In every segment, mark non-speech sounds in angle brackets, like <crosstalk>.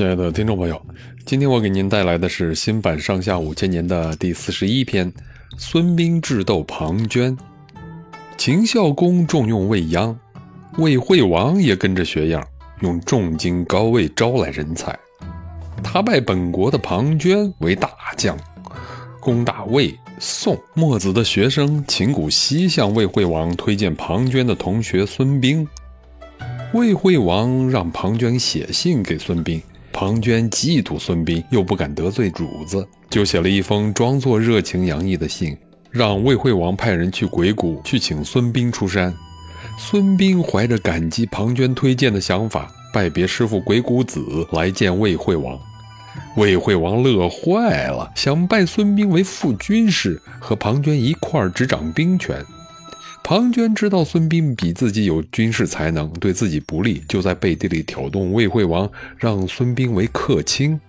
亲爱的听众朋友，今天我给您带来的是新版《上下五千年》的第四十一篇：孙膑智斗庞涓。秦孝公重用魏鞅，魏惠王也跟着学样，用重金高位招来人才。他拜本国的庞涓为大将，攻打魏、宋。墨子的学生秦谷西向魏惠王推荐庞涓的同学孙膑。魏惠王让庞涓写信给孙膑。庞涓嫉妒孙膑，又不敢得罪主子，就写了一封装作热情洋溢的信，让魏惠王派人去鬼谷去请孙膑出山。孙膑怀着感激庞涓推荐的想法，拜别师傅鬼谷子来见魏惠王。魏惠王乐坏了，想拜孙膑为副军师，和庞涓一块执掌兵权。庞涓知道孙膑比自己有军事才能，对自己不利，就在背地里挑动魏惠王，让孙膑为客卿。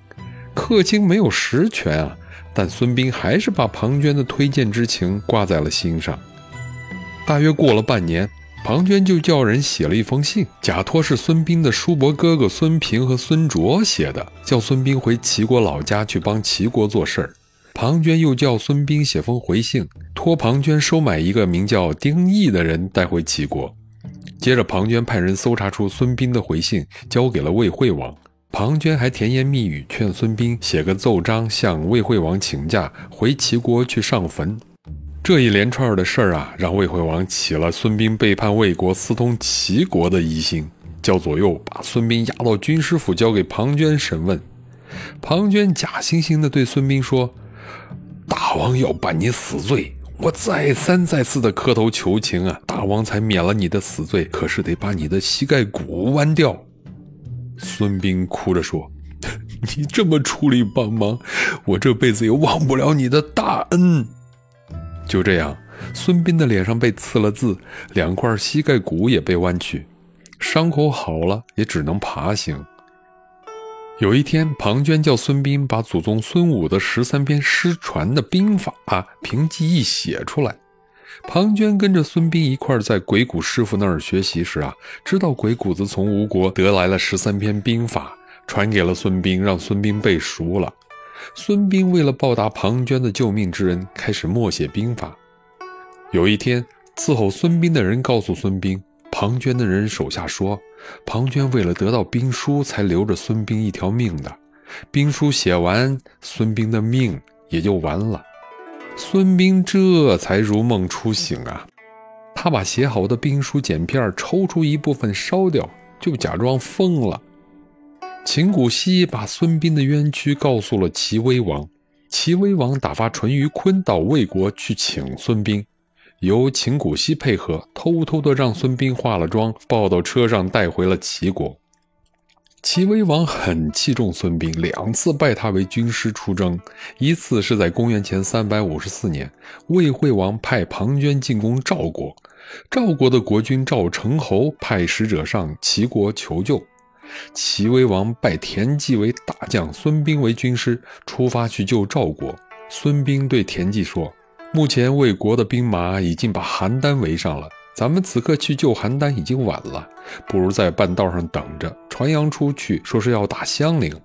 客卿没有实权啊，但孙膑还是把庞涓的推荐之情挂在了心上。大约过了半年，庞涓就叫人写了一封信，假托是孙膑的叔伯哥哥孙平和孙卓写的，叫孙膑回齐国老家去帮齐国做事儿。庞涓又叫孙膑写封回信，托庞涓收买一个名叫丁义的人带回齐国。接着，庞涓派人搜查出孙膑的回信，交给了魏惠王。庞涓还甜言蜜语劝孙膑写个奏章，向魏惠王请假回齐国去上坟。这一连串的事儿啊，让魏惠王起了孙膑背叛魏国、私通齐国的疑心，叫左右把孙膑押到军师府，交给庞涓审问。庞涓假惺惺地对孙膑说。大王要办你死罪，我再三再四的磕头求情啊，大王才免了你的死罪。可是得把你的膝盖骨剜掉。孙膑哭着说：“ <laughs> 你这么出力帮忙，我这辈子也忘不了你的大恩。”就这样，孙膑的脸上被刺了字，两块膝盖骨也被弯曲，伤口好了，也只能爬行。有一天，庞涓叫孙膑把祖宗孙武的十三篇失传的兵法凭记忆写出来。庞涓跟着孙膑一块在鬼谷师傅那儿学习时啊，知道鬼谷子从吴国得来了十三篇兵法，传给了孙膑，让孙膑背熟了。孙膑为了报答庞涓的救命之恩，开始默写兵法。有一天，伺候孙膑的人告诉孙膑。庞涓的人手下说：“庞涓为了得到兵书，才留着孙膑一条命的。兵书写完，孙膑的命也就完了。”孙膑这才如梦初醒啊！他把写好的兵书剪片抽出一部分烧掉，就假装疯了。秦古西把孙膑的冤屈告诉了齐威王，齐威王打发淳于髡到魏国去请孙膑。由秦古西配合，偷偷的让孙膑化了妆，抱到车上带回了齐国。齐威王很器重孙膑，两次拜他为军师出征。一次是在公元前三百五十四年，魏惠王派庞涓进攻赵国，赵国的国君赵成侯派使者上齐国求救。齐威王拜田忌为大将，孙膑为军师，出发去救赵国。孙膑对田忌说。目前魏国的兵马已经把邯郸围上了，咱们此刻去救邯郸已经晚了，不如在半道上等着，传扬出去，说是要打襄陵。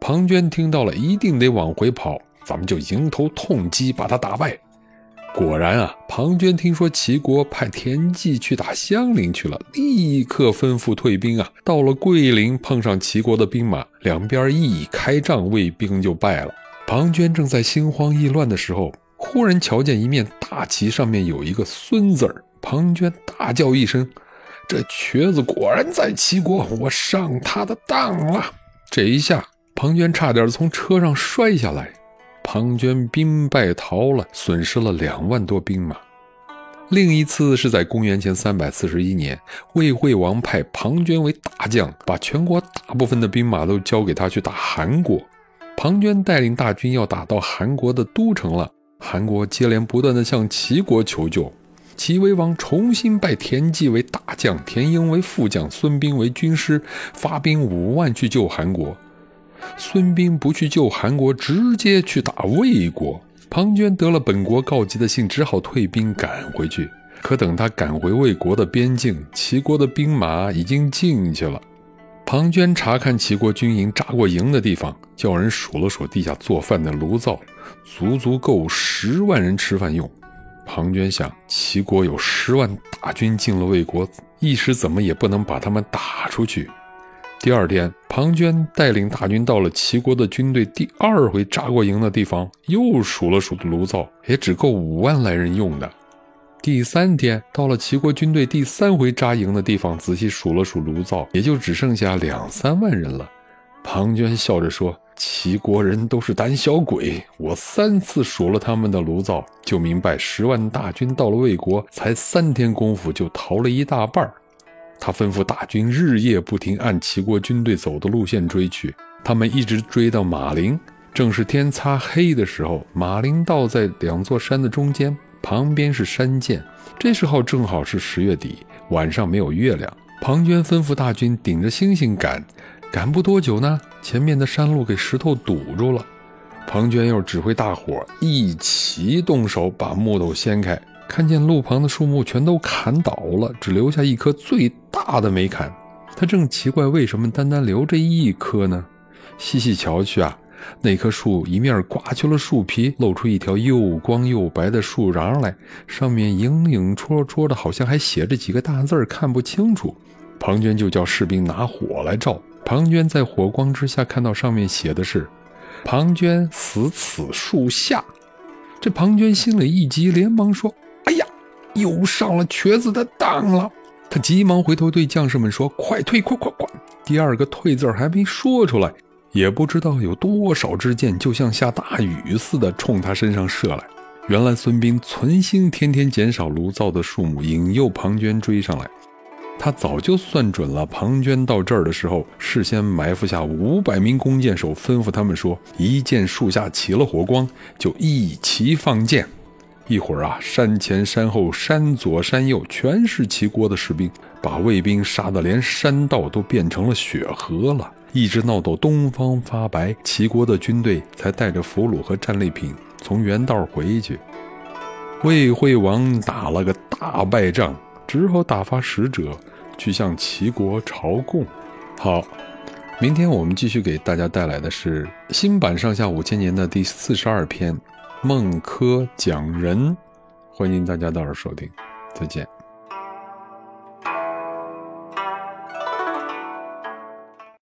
庞涓听到了，一定得往回跑，咱们就迎头痛击，把他打败。果然啊，庞涓听说齐国派田忌去打襄陵去了，立刻吩咐退兵啊。到了桂林，碰上齐国的兵马，两边一开仗，魏兵就败了。庞涓正在心慌意乱的时候。忽然瞧见一面大旗，上面有一个“孙”字儿。庞涓大叫一声：“这瘸子果然在齐国，我上他的当了！”这一下，庞涓差点从车上摔下来。庞涓兵败逃了，损失了两万多兵马。另一次是在公元前三百四十一年，魏惠王派庞涓为大将，把全国大部分的兵马都交给他去打韩国。庞涓带领大军要打到韩国的都城了。韩国接连不断地向齐国求救，齐威王重新拜田忌为大将，田婴为副将，孙膑为军师，发兵五万去救韩国。孙膑不去救韩国，直接去打魏国。庞涓得了本国告急的信，只好退兵赶回去。可等他赶回魏国的边境，齐国的兵马已经进去了。庞涓查看齐国军营扎过营的地方，叫人数了数地下做饭的炉灶，足足够十万人吃饭用。庞涓想，齐国有十万大军进了魏国，一时怎么也不能把他们打出去。第二天，庞涓带领大军到了齐国的军队第二回扎过营的地方，又数了数的炉灶，也只够五万来人用的。第三天，到了齐国军队第三回扎营的地方，仔细数了数炉灶，也就只剩下两三万人了。庞涓笑着说。齐国人都是胆小鬼，我三次数了他们的炉灶，就明白十万大军到了魏国，才三天功夫就逃了一大半儿他吩咐大军日夜不停按齐国军队走的路线追去，他们一直追到马陵，正是天擦黑的时候。马陵道在两座山的中间，旁边是山涧。这时候正好是十月底，晚上没有月亮。庞涓吩咐大军顶着星星赶。赶不多久呢，前面的山路给石头堵住了。庞涓又指挥大伙一起动手，把木头掀开，看见路旁的树木全都砍倒了，只留下一棵最大的没砍。他正奇怪为什么单单留这一棵呢？细细瞧去啊，那棵树一面刮去了树皮，露出一条又光又白的树瓤来，上面影影绰绰的，好像还写着几个大字儿看不清楚。庞涓就叫士兵拿火来照。庞涓在火光之下看到上面写的是“庞涓死此树下”，这庞涓心里一急，连忙说：“哎呀，又上了瘸子的当了！”他急忙回头对将士们说：“快退，快快快！”第二个“退”字还没说出来，也不知道有多少支箭就像下大雨似的冲他身上射来。原来孙膑存心天天减少炉灶的数目，引诱庞涓追上来。他早就算准了，庞涓到这儿的时候，事先埋伏下五百名弓箭手，吩咐他们说：一见树下起了火光，就一齐放箭。一会儿啊，山前山后、山左山右，全是齐国的士兵，把魏兵杀得连山道都变成了血河了，一直闹到东方发白，齐国的军队才带着俘虏和战利品从原道回去。魏惠王打了个大败仗。只好打发使者去向齐国朝贡。好，明天我们继续给大家带来的是新版《上下五千年》的第四十二篇《孟轲讲仁》，欢迎大家到这儿收听，再见。